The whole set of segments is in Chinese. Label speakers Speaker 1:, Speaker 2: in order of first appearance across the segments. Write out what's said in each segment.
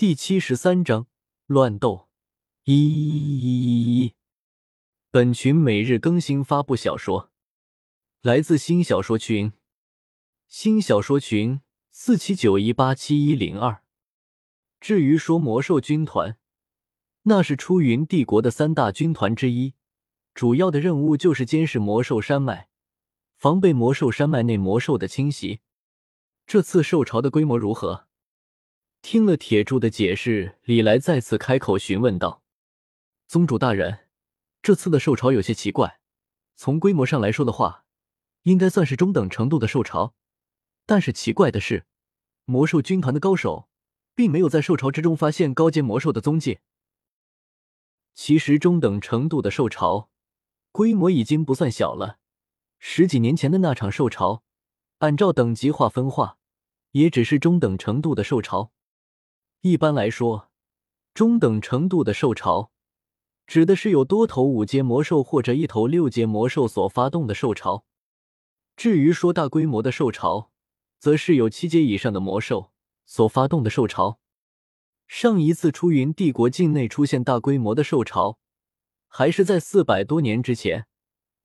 Speaker 1: 第七十三章乱斗。一一一一一。本群每日更新发布小说，来自新小说群，新小说群四七九一八七一零二。至于说魔兽军团，那是出云帝国的三大军团之一，主要的任务就是监视魔兽山脉，防备魔兽山脉内魔兽的侵袭。这次兽潮的规模如何？听了铁柱的解释，李来再次开口询问道：“宗主大人，这次的兽潮有些奇怪。从规模上来说的话，应该算是中等程度的兽潮。但是奇怪的是，魔兽军团的高手并没有在兽潮之中发现高阶魔兽的踪迹。其实，中等程度的兽潮规模已经不算小了。十几年前的那场兽潮，按照等级划分化，也只是中等程度的兽潮。”一般来说，中等程度的兽潮指的是有多头五阶魔兽或者一头六阶魔兽所发动的兽潮。至于说大规模的兽潮，则是有七阶以上的魔兽所发动的兽潮。上一次出云帝国境内出现大规模的兽潮，还是在四百多年之前。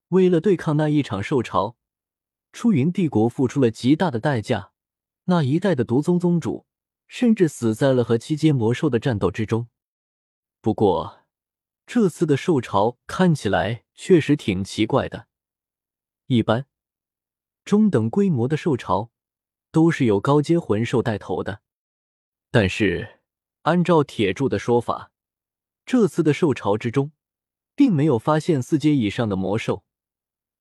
Speaker 1: 为了对抗那一场兽潮，出云帝国付出了极大的代价。那一代的毒宗宗主。甚至死在了和七阶魔兽的战斗之中。不过，这次的兽潮看起来确实挺奇怪的。一般中等规模的兽潮都是有高阶魂兽带头的，但是按照铁柱的说法，这次的兽潮之中并没有发现四阶以上的魔兽，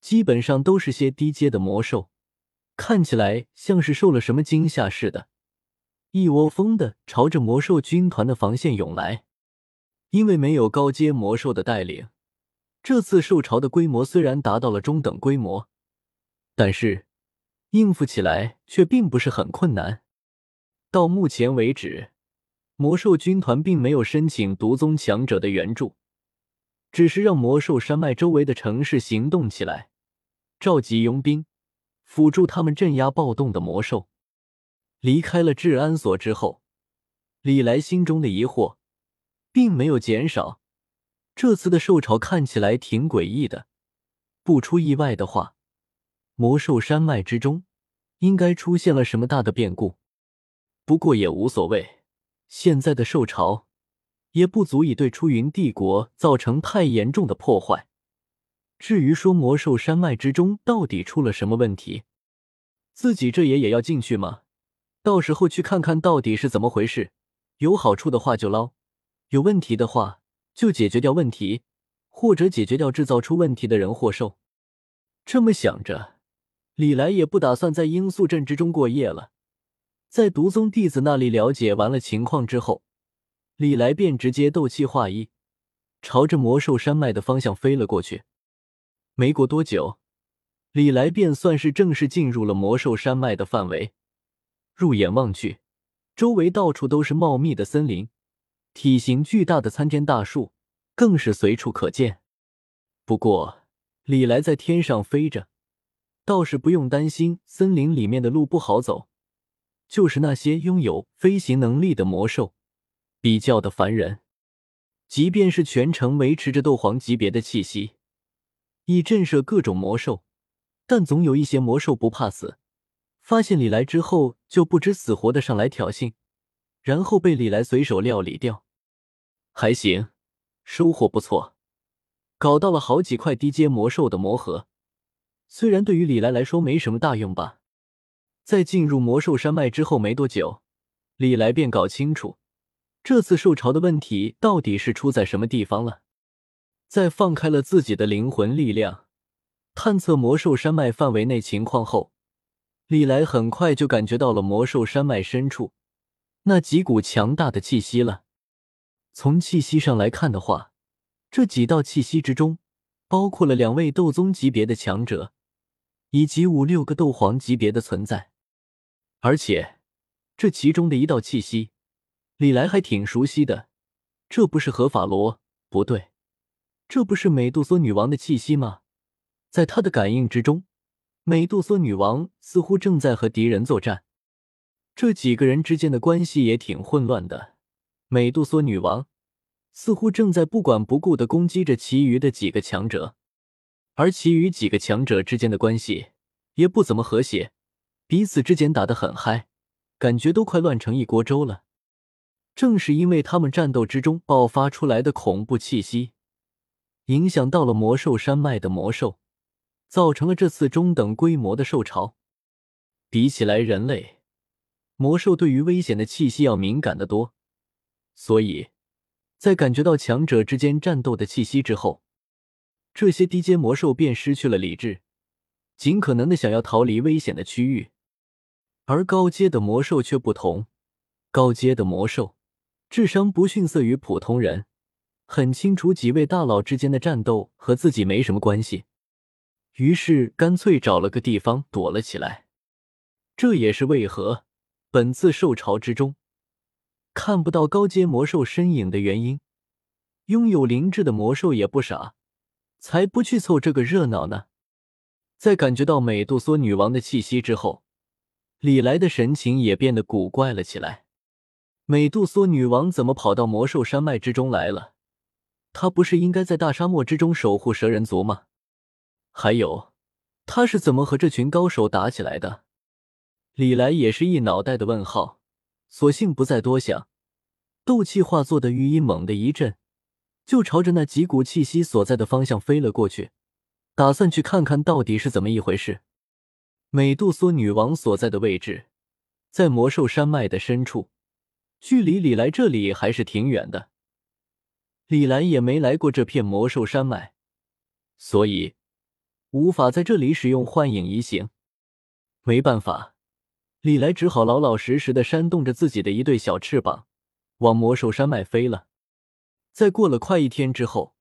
Speaker 1: 基本上都是些低阶的魔兽，看起来像是受了什么惊吓似的。一窝蜂的朝着魔兽军团的防线涌来，因为没有高阶魔兽的带领，这次兽潮的规模虽然达到了中等规模，但是应付起来却并不是很困难。到目前为止，魔兽军团并没有申请毒宗强者的援助，只是让魔兽山脉周围的城市行动起来，召集佣兵，辅助他们镇压暴动的魔兽。离开了治安所之后，李来心中的疑惑并没有减少。这次的兽潮看起来挺诡异的，不出意外的话，魔兽山脉之中应该出现了什么大的变故。不过也无所谓，现在的兽潮也不足以对出云帝国造成太严重的破坏。至于说魔兽山脉之中到底出了什么问题，自己这也也要进去吗？到时候去看看到底是怎么回事，有好处的话就捞，有问题的话就解决掉问题，或者解决掉制造出问题的人或兽。这么想着，李来也不打算在罂粟镇之中过夜了。在毒宗弟子那里了解完了情况之后，李来便直接斗气化一，朝着魔兽山脉的方向飞了过去。没过多久，李来便算是正式进入了魔兽山脉的范围。入眼望去，周围到处都是茂密的森林，体型巨大的参天大树更是随处可见。不过，李来在天上飞着，倒是不用担心森林里面的路不好走。就是那些拥有飞行能力的魔兽，比较的烦人。即便是全程维持着斗皇级别的气息，以震慑各种魔兽，但总有一些魔兽不怕死。发现李来之后，就不知死活的上来挑衅，然后被李来随手料理掉。还行，收获不错，搞到了好几块低阶魔兽的魔核。虽然对于李来来说没什么大用吧。在进入魔兽山脉之后没多久，李来便搞清楚这次受潮的问题到底是出在什么地方了。在放开了自己的灵魂力量，探测魔兽山脉范围内情况后。李来很快就感觉到了魔兽山脉深处那几股强大的气息了。从气息上来看的话，这几道气息之中包括了两位斗宗级别的强者，以及五六个斗皇级别的存在。而且这其中的一道气息，李来还挺熟悉的。这不是何法罗？不对，这不是美杜莎女王的气息吗？在他的感应之中。美杜莎女王似乎正在和敌人作战，这几个人之间的关系也挺混乱的。美杜莎女王似乎正在不管不顾的攻击着其余的几个强者，而其余几个强者之间的关系也不怎么和谐，彼此之间打得很嗨，感觉都快乱成一锅粥了。正是因为他们战斗之中爆发出来的恐怖气息，影响到了魔兽山脉的魔兽，造成了这次中等规模的兽潮。比起来人类，魔兽对于危险的气息要敏感的多，所以，在感觉到强者之间战斗的气息之后，这些低阶魔兽便失去了理智，尽可能的想要逃离危险的区域。而高阶的魔兽却不同，高阶的魔兽。智商不逊色于普通人，很清楚几位大佬之间的战斗和自己没什么关系，于是干脆找了个地方躲了起来。这也是为何本次兽潮之中看不到高阶魔兽身影的原因。拥有灵智的魔兽也不傻，才不去凑这个热闹呢。在感觉到美杜莎女王的气息之后，李来的神情也变得古怪了起来。美杜莎女王怎么跑到魔兽山脉之中来了？她不是应该在大沙漠之中守护蛇人族吗？还有，他是怎么和这群高手打起来的？李来也是一脑袋的问号，索性不再多想，斗气化作的羽翼猛地一震，就朝着那几股气息所在的方向飞了过去，打算去看看到底是怎么一回事。美杜莎女王所在的位置，在魔兽山脉的深处。距离李来这里还是挺远的，李来也没来过这片魔兽山脉，所以无法在这里使用幻影移形。没办法，李来只好老老实实的扇动着自己的一对小翅膀，往魔兽山脉飞了。在过了快一天之后，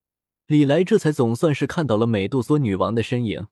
Speaker 1: 李来这才总算是看到了美杜莎女王的身影。